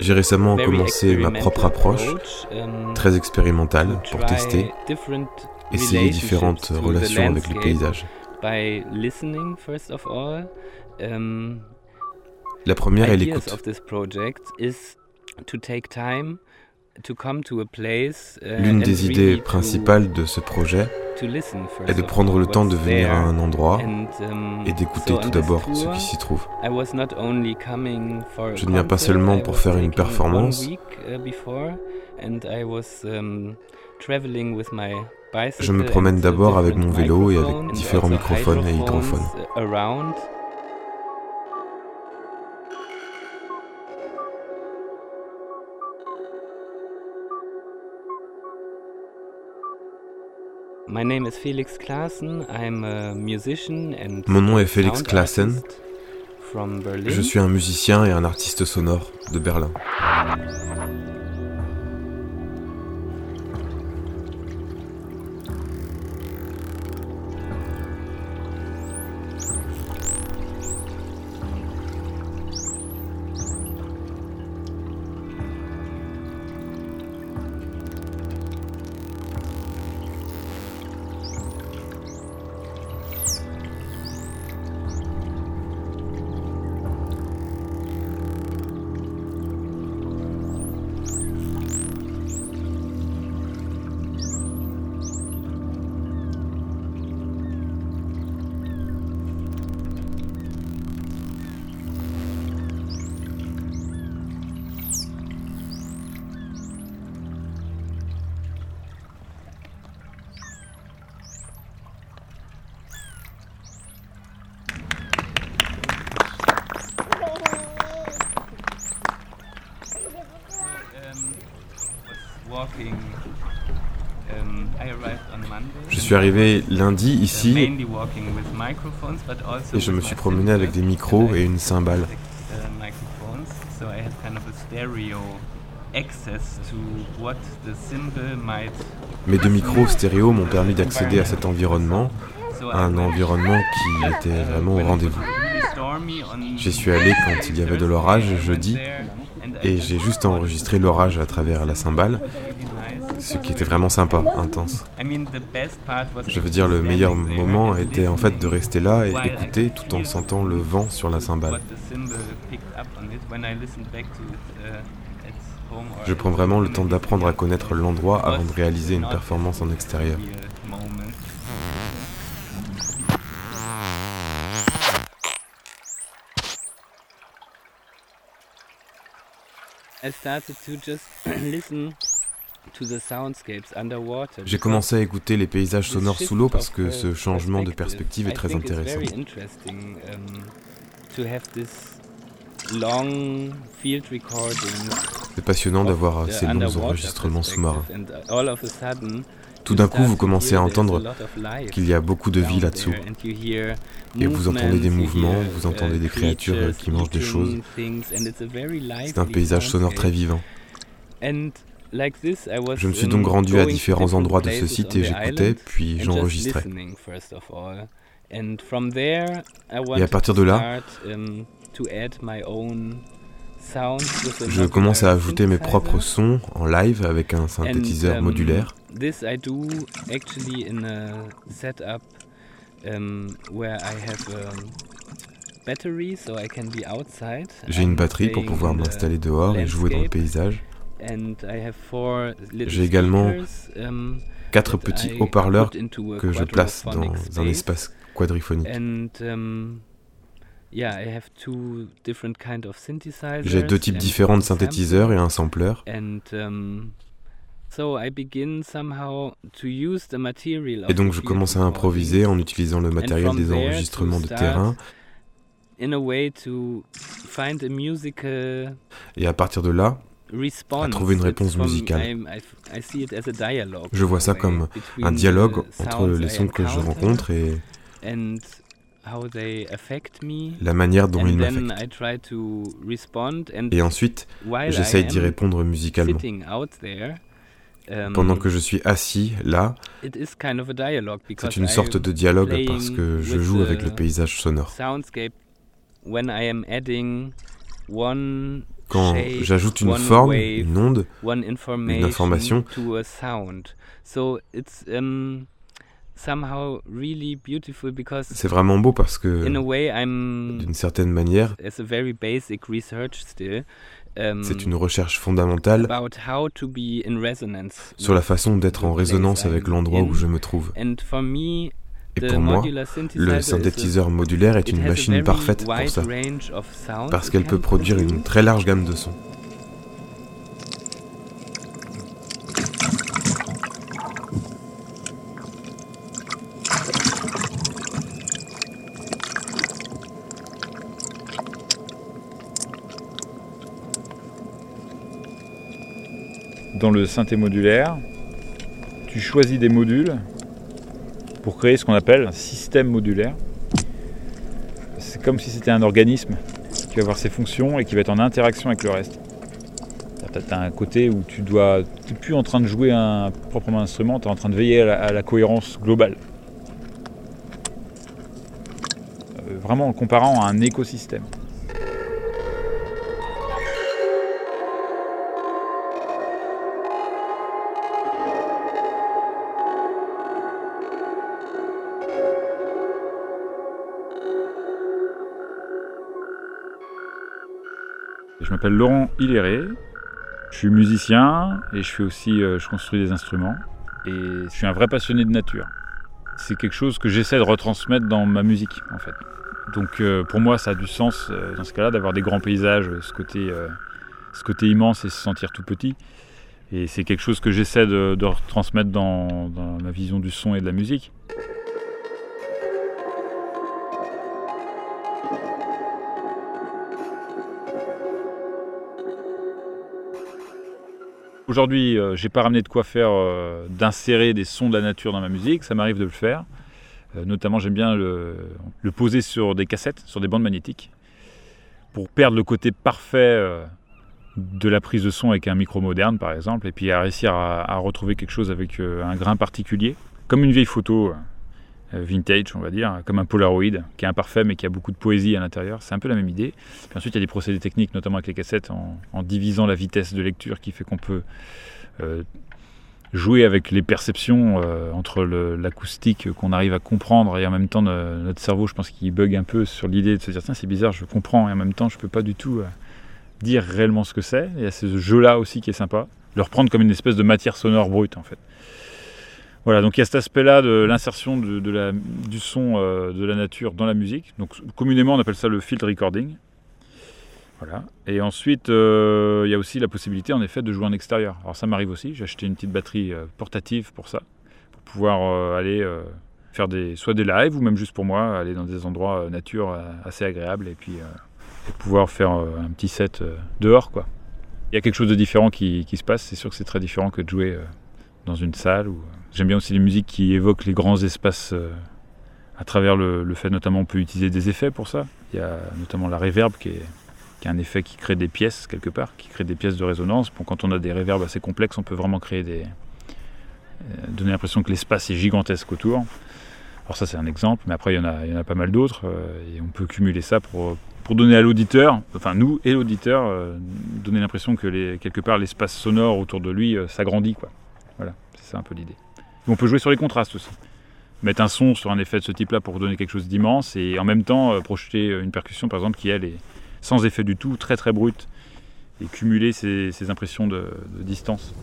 J'ai récemment commencé ma propre approche, um, très expérimentale, pour tester, essayer différentes relations avec le paysage. Um, La première est l'écoute. L'une des idées principales de ce projet est de prendre le temps de venir à un endroit um, et d'écouter tout d'abord ce qui s'y trouve. Je ne viens pas seulement pour faire une performance. Uh, um, Je me promène d'abord avec mon vélo et avec différents microphones et hydrophones. Mon nom est Félix Klaassen. Je suis un musicien et un artiste sonore de Berlin. Je suis arrivé lundi ici et je me suis promené avec des micros et une cymbale. Mes deux micros stéréo m'ont permis d'accéder à cet environnement, un environnement qui était vraiment au rendez-vous. J'y suis allé quand il y avait de l'orage jeudi et j'ai juste enregistré l'orage à travers la cymbale, ce qui était vraiment sympa, intense. Je veux dire, le meilleur moment était en fait de rester là et écouter tout en sentant le vent sur la cymbale. Je prends vraiment le temps d'apprendre à connaître l'endroit avant de réaliser une performance en extérieur. J'ai commencé à écouter les paysages sonores sous l'eau parce que ce changement de perspective est très intéressant. C'est passionnant d'avoir ces longs enregistrements sous-marins. Tout d'un coup, vous commencez à entendre qu'il y a beaucoup de vie là-dessous. Et vous entendez des mouvements, vous entendez des créatures qui mangent des choses. C'est un paysage sonore très vivant. Je me suis donc rendu à différents endroits de ce site et j'écoutais, puis j'enregistrais. Et à partir de là, je commence à ajouter mes propres sons en live avec un synthétiseur um, modulaire. J'ai une batterie pour pouvoir m'installer dehors et jouer dans le paysage. J'ai également um, quatre petits haut-parleurs que je place dans un espace quadriphonique. J'ai deux types différents de synthétiseurs et un sampler. Um, et donc je commence à improviser en utilisant le matériel des enregistrements de terrain. Et à partir de là, à trouver une réponse musicale. Je vois ça comme un dialogue entre les sons que je rencontre et la manière dont ils m'affectent. Et ensuite, j'essaye d'y répondre musicalement. Um, Pendant que je suis assis là, c'est une sorte de dialogue parce que je joue avec le paysage sonore. quand j'ajoute une forme, une onde, une information, c'est vraiment beau parce que, d'une certaine manière, um, c'est une recherche fondamentale sur la façon d'être en résonance avec l'endroit où je me trouve. Et pour moi, le synthétiseur modulaire est une machine parfaite pour ça, parce qu'elle peut produire une très large gamme de sons. Dans le synthé modulaire, tu choisis des modules pour créer ce qu'on appelle un système modulaire. C'est comme si c'était un organisme qui va avoir ses fonctions et qui va être en interaction avec le reste. Tu as un côté où tu dois. n'es plus en train de jouer un proprement instrument, tu es en train de veiller à la, cohérence globale. Euh, vraiment en comparant à un écosystème. M'appelle Laurent Hilléré, je suis musicien et je fais aussi, euh, je construis des instruments et je suis un vrai passionné de nature. C'est quelque chose que j'essaie de retransmettre dans ma musique en fait. Donc euh, pour moi ça a du sens euh, dans ce cas-là d'avoir des grands paysages, ce côté, ce côté immense et se sentir tout petit. Et c'est quelque chose que j'essaie de, retransmettre dans ma vision du son et de la musique. Aujourd'hui, euh, j'ai pas ramené de quoi faire euh, d'insérer des sons de la nature dans ma musique. Ça m'arrive de le faire. Euh, notamment, j'aime bien le, poser sur des cassettes, sur des bandes magnétiques, pour perdre le côté parfait de la prise de son avec un micro moderne, par exemple, et puis à réussir à retrouver quelque chose avec un grain particulier, comme une vieille photo. Euh, vintage, on va dire, comme un Polaroid, qui est imparfait mais qui a beaucoup de poésie à l'intérieur. C'est un peu la même idée. Puis ensuite, il y a des procédés techniques, notamment avec les cassettes, en, divisant la vitesse de lecture, qui fait qu'on peut euh, jouer avec les perceptions euh, entre l'acoustique qu'on arrive à comprendre et en même temps notre cerveau, je pense qu'il bug un peu sur l'idée de se dire tiens c'est bizarre, je comprends et en même temps je peux pas du tout dire réellement ce que c'est. Il y a ce jeu-là aussi qui est sympa, le reprendre comme une espèce de matière sonore brute en fait. Voilà, donc il y a cet aspect-là de l'insertion de, du son euh, de la nature dans la musique. Donc communément on appelle ça le field recording. Voilà. Et ensuite, euh, il y a aussi la possibilité en effet de jouer en extérieur. Alors ça m'arrive aussi, j'ai acheté une petite batterie euh, portative pour ça, pour pouvoir aller faire des, soit des lives ou même juste pour moi, aller dans des endroits nature assez agréables et puis pouvoir faire un petit set dehors. quoi. Il y a quelque chose de différent qui se passe, c'est sûr que c'est très différent que de jouer dans une salle ou J'aime bien aussi les musiques qui évoquent les grands espaces euh, à travers le, fait notamment on peut utiliser des effets pour ça. Il y a notamment la reverb qui est, un effet qui crée des pièces quelque part, qui crée des pièces de résonance. Bon, quand on a des reverbs assez complexes, on peut vraiment créer. Euh, donner l'impression que l'espace est gigantesque autour. Alors ça c'est un exemple, mais après il y en a, pas mal d'autres euh, et on peut cumuler ça pour, donner à l'auditeur, enfin nous et l'auditeur, donner l'impression que quelque part l'espace sonore autour de lui s'agrandit. C'est un peu l'idée. On peut jouer sur les contrastes aussi. Mettre un son sur un effet de ce type-là pour donner quelque chose d'immense et en même temps euh, projeter une percussion par exemple qui elle est sans effet du tout, très très brute et cumuler ces, impressions de distance.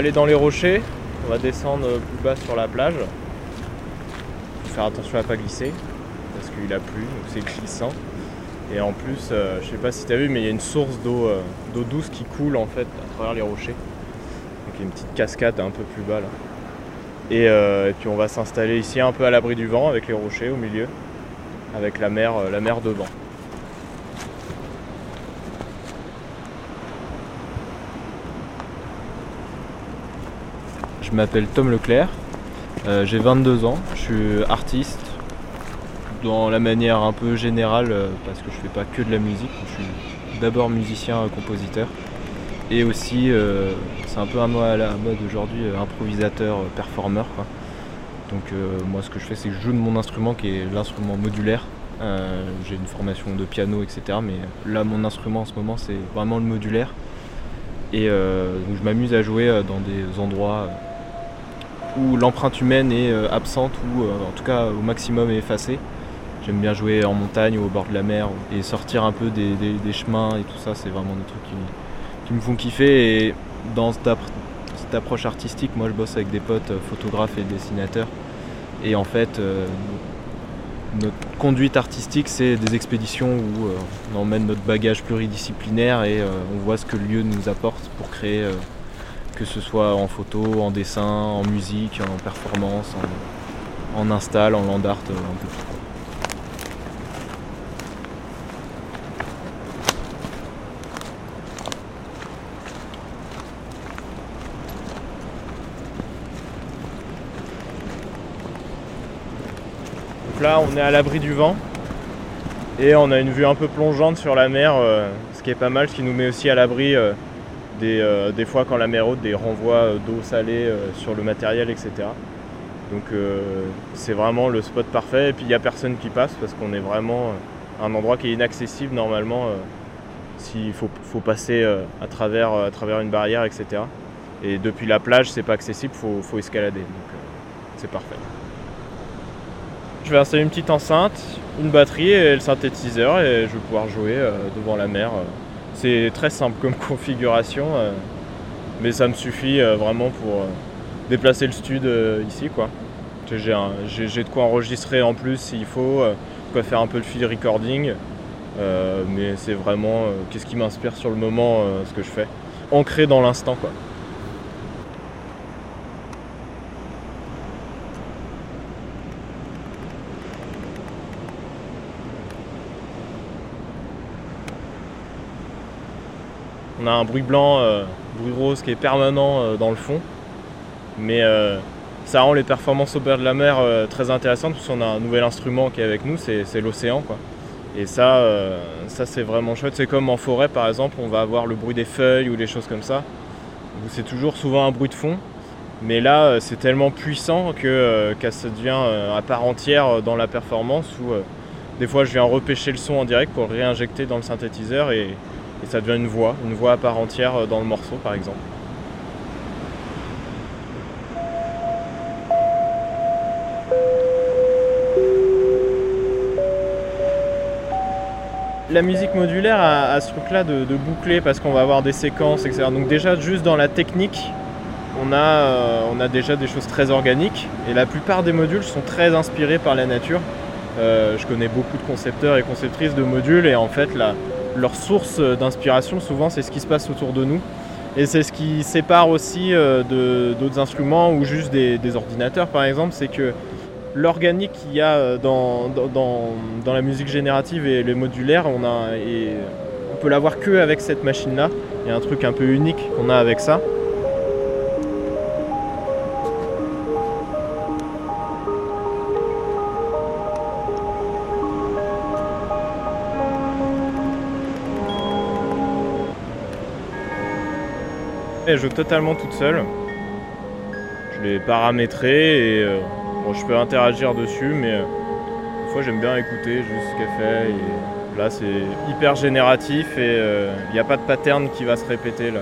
Aller dans les rochers, on va descendre plus bas sur la plage. Faire attention à pas glisser parce qu'il a plu, donc c'est glissant. Et en plus, euh, je sais pas si tu vu, mais il y a une source euh, d'eau douce qui coule en fait à travers les rochers. Donc il y a une petite cascade un peu plus bas là. Et, euh, puis on va s'installer ici un peu à l'abri du vent avec les rochers au milieu, avec la mer, la mer devant. Je m'appelle Tom Leclerc, j'ai 22 ans, je suis artiste, dans la manière un peu générale, euh, parce que je fais pas que de la musique, je suis d'abord musicien, euh, compositeur, et aussi, euh, c'est un peu un mot à la mode aujourd'hui, improvisateur, performeur. Donc moi ce que je fais c'est que je joue de mon instrument qui est l'instrument modulaire. j'ai une formation de piano etc. Mais là mon instrument en ce moment c'est vraiment le modulaire. Et je m'amuse à jouer dans des endroits où l'empreinte humaine est absente ou en tout cas au maximum effacée. J'aime bien jouer en montagne ou au bord de la mer et sortir un peu des, chemins et tout ça, c'est vraiment des trucs qui, me font kiffer. Et dans cette, approche artistique, moi je bosse avec des potes euh, photographes et dessinateurs. Et en fait, euh, notre conduite artistique, c'est des expéditions où euh, on emmène notre bagage pluridisciplinaire et on voit ce que le lieu nous apporte pour créer, que ce soit en photo, en dessin, en musique, en performance, en, install, en land art, un peu tout. là, on est à l'abri du vent et on a une vue un peu plongeante sur la mer, euh, ce qui est pas mal, ce qui nous met aussi à l'abri euh, euh, des, fois quand la mer haute, des renvois d'eau salée sur le matériel, etc. Donc c'est vraiment le spot parfait. Et puis il n'y a personne qui passe parce qu'on est vraiment un endroit qui est inaccessible normalement s'il faut, passer à, travers, une barrière, etc. Et depuis la plage, c'est pas accessible, il faut, escalader. Donc c'est parfait. Je vais installer une petite enceinte, une batterie et le synthétiseur et je vais pouvoir jouer euh, devant la mer. C'est très simple comme configuration, euh, mais ça me suffit euh, vraiment pour déplacer le stud ici. quoi. J'ai de quoi enregistrer en plus s'il faut, de quoi faire un peu le field recording, mais c'est vraiment qu'est-ce qui m'inspire sur le moment ce que je fais. Ancré dans l'instant quoi. On a un bruit blanc, euh, bruit rose qui est permanent euh, dans le fond. Mais euh, ça rend les performances au bord de la mer très intéressantes parce qu'on a un nouvel instrument qui est avec nous, c'est l'océan. Et ça, ça c'est vraiment chouette. C'est comme en forêt par exemple, on va avoir le bruit des feuilles ou des choses comme ça. C'est toujours souvent un bruit de fond. Mais là, c'est tellement puissant que, ça devient à part entière dans la performance où des fois je viens repêcher le son en direct pour le réinjecter dans le synthétiseur et ça devient une voix, une voix à part entière euh, dans le morceau par exemple. La musique modulaire a, ce truc là de, boucler parce qu'on va avoir des séquences, etc. Donc déjà juste dans la technique, on a, euh, on a déjà des choses très organiques et la plupart des modules sont très inspirés par la nature. Euh, je connais beaucoup de concepteurs et conceptrices de modules et en fait la, leur source d'inspiration, souvent, c'est ce qui se passe autour de nous. Et c'est ce qui sépare aussi euh, d'autres instruments ou juste des, ordinateurs, par exemple, c'est que l'organique qu'il y a euh, dans, dans, la musique générative et les modulaires, on, a, et on peut l'avoir que avec cette machine-là. Il y a un truc un peu unique qu'on a avec ça. Elle joue totalement toute seule. Je l'ai paramétré et euh, je peux interagir dessus, mais euh, des fois j'aime bien écouter juste ce qu'elle fait. là c'est hyper génératif et euh, il n'y a pas de pattern qui va se répéter là.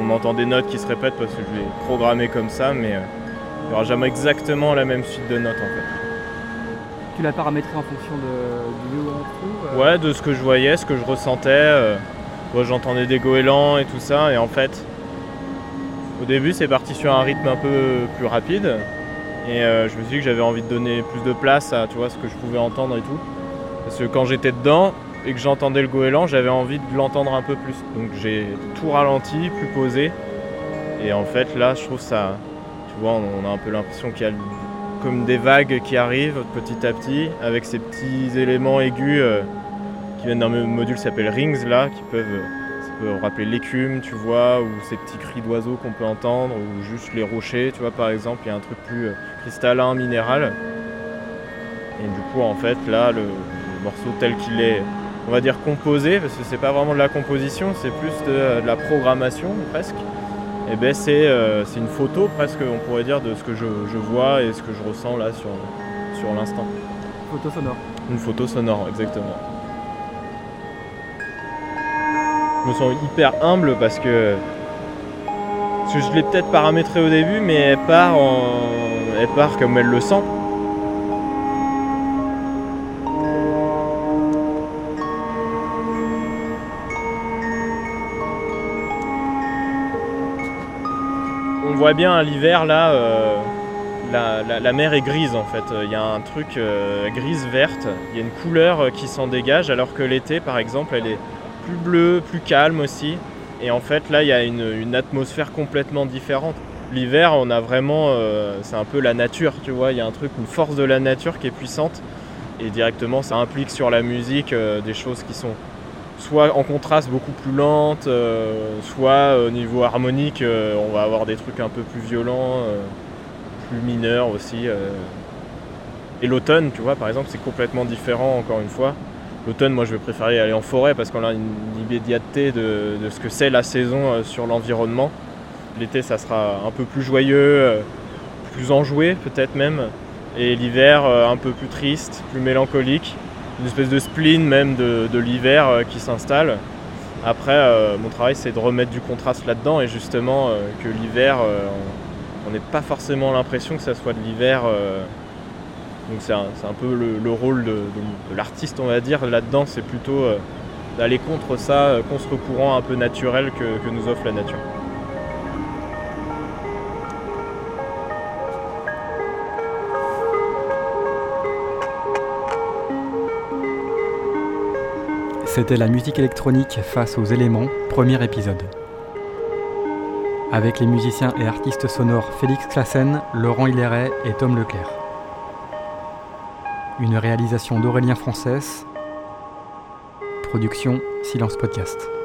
On entend des notes qui se répètent parce que je l'ai programmé comme ça, mais il n'y aura jamais exactement la même suite de notes en fait. Tu l'as paramétré en fonction de, du Ouais, de ce que je voyais, ce que je ressentais. Moi j'entendais des goélands et tout ça, et en fait, Au début, c'est parti sur un rythme un peu plus rapide. Et euh, je me suis dit que j'avais envie de donner plus de place à tu vois, ce que je pouvais entendre et tout. Parce que quand j'étais dedans et que j'entendais le goéland, j'avais envie de l'entendre un peu plus. Donc j'ai tout ralenti, plus posé. Et en fait, là, je trouve ça. Tu vois, on a un peu l'impression qu'il y a comme des vagues qui arrivent petit à petit, avec ces petits éléments aigus euh, qui viennent d'un module qui s'appelle Rings, là, qui peuvent rappeler l'écume, tu vois, ou ces petits cris d'oiseaux qu'on peut entendre, ou juste les rochers, tu vois, par exemple, il y a un truc plus euh, cristallin, minéral. Et du coup, en fait, là, le, morceau tel qu'il est, on va dire composé, parce que c'est pas vraiment de la composition, c'est plus de, la programmation presque. Et ben euh, c'est une photo presque, on pourrait dire, de ce que je, vois et ce que je ressens là sur, sur l'instant. Photo sonore. Une photo sonore, exactement. Me sens hyper humble parce que, parce que je l'ai peut-être paramétré au début, mais elle part, elle part comme elle le sent. On voit bien à l'hiver là, euh, la, mer est grise en fait. Il y a un truc euh, grise-verte, il y a une couleur qui s'en dégage, alors que l'été par exemple elle est plus bleu, plus calme aussi. Et en fait, là, il y a une, atmosphère complètement différente. L'hiver, on a vraiment, euh, c'est un peu la nature, tu vois. Il y a un truc, une force de la nature qui est puissante. Et directement, ça implique sur la musique euh, des choses qui sont soit en contraste beaucoup plus lentes, euh, soit au niveau harmonique, on va avoir des trucs un peu plus violents, plus mineurs aussi. Et l'automne, tu vois, par exemple, c'est complètement différent, encore une fois. L'automne, moi, je vais préférer aller en forêt parce qu'on a une immédiateté de, ce que c'est la saison euh, sur l'environnement. L'été, ça sera un peu plus joyeux, euh, plus enjoué peut-être même. Et l'hiver, euh, un peu plus triste, plus mélancolique. Une espèce de spleen même de, l'hiver qui s'installe. Après, mon travail, c'est de remettre du contraste là-dedans et justement que l'hiver, on n'ait pas forcément l'impression que ça soit de l'hiver donc c'est un, peu le, rôle de, l'artiste, on va dire. Là-dedans, c'est plutôt euh, d'aller contre ça, euh, contre courant un peu naturel que, nous offre la nature. C'était la musique électronique face aux éléments, premier épisode. Avec les musiciens et artistes sonores Félix Classen, Laurent Hilleret et Tom Leclerc une réalisation d'Aurélien Française, production Silence Podcast.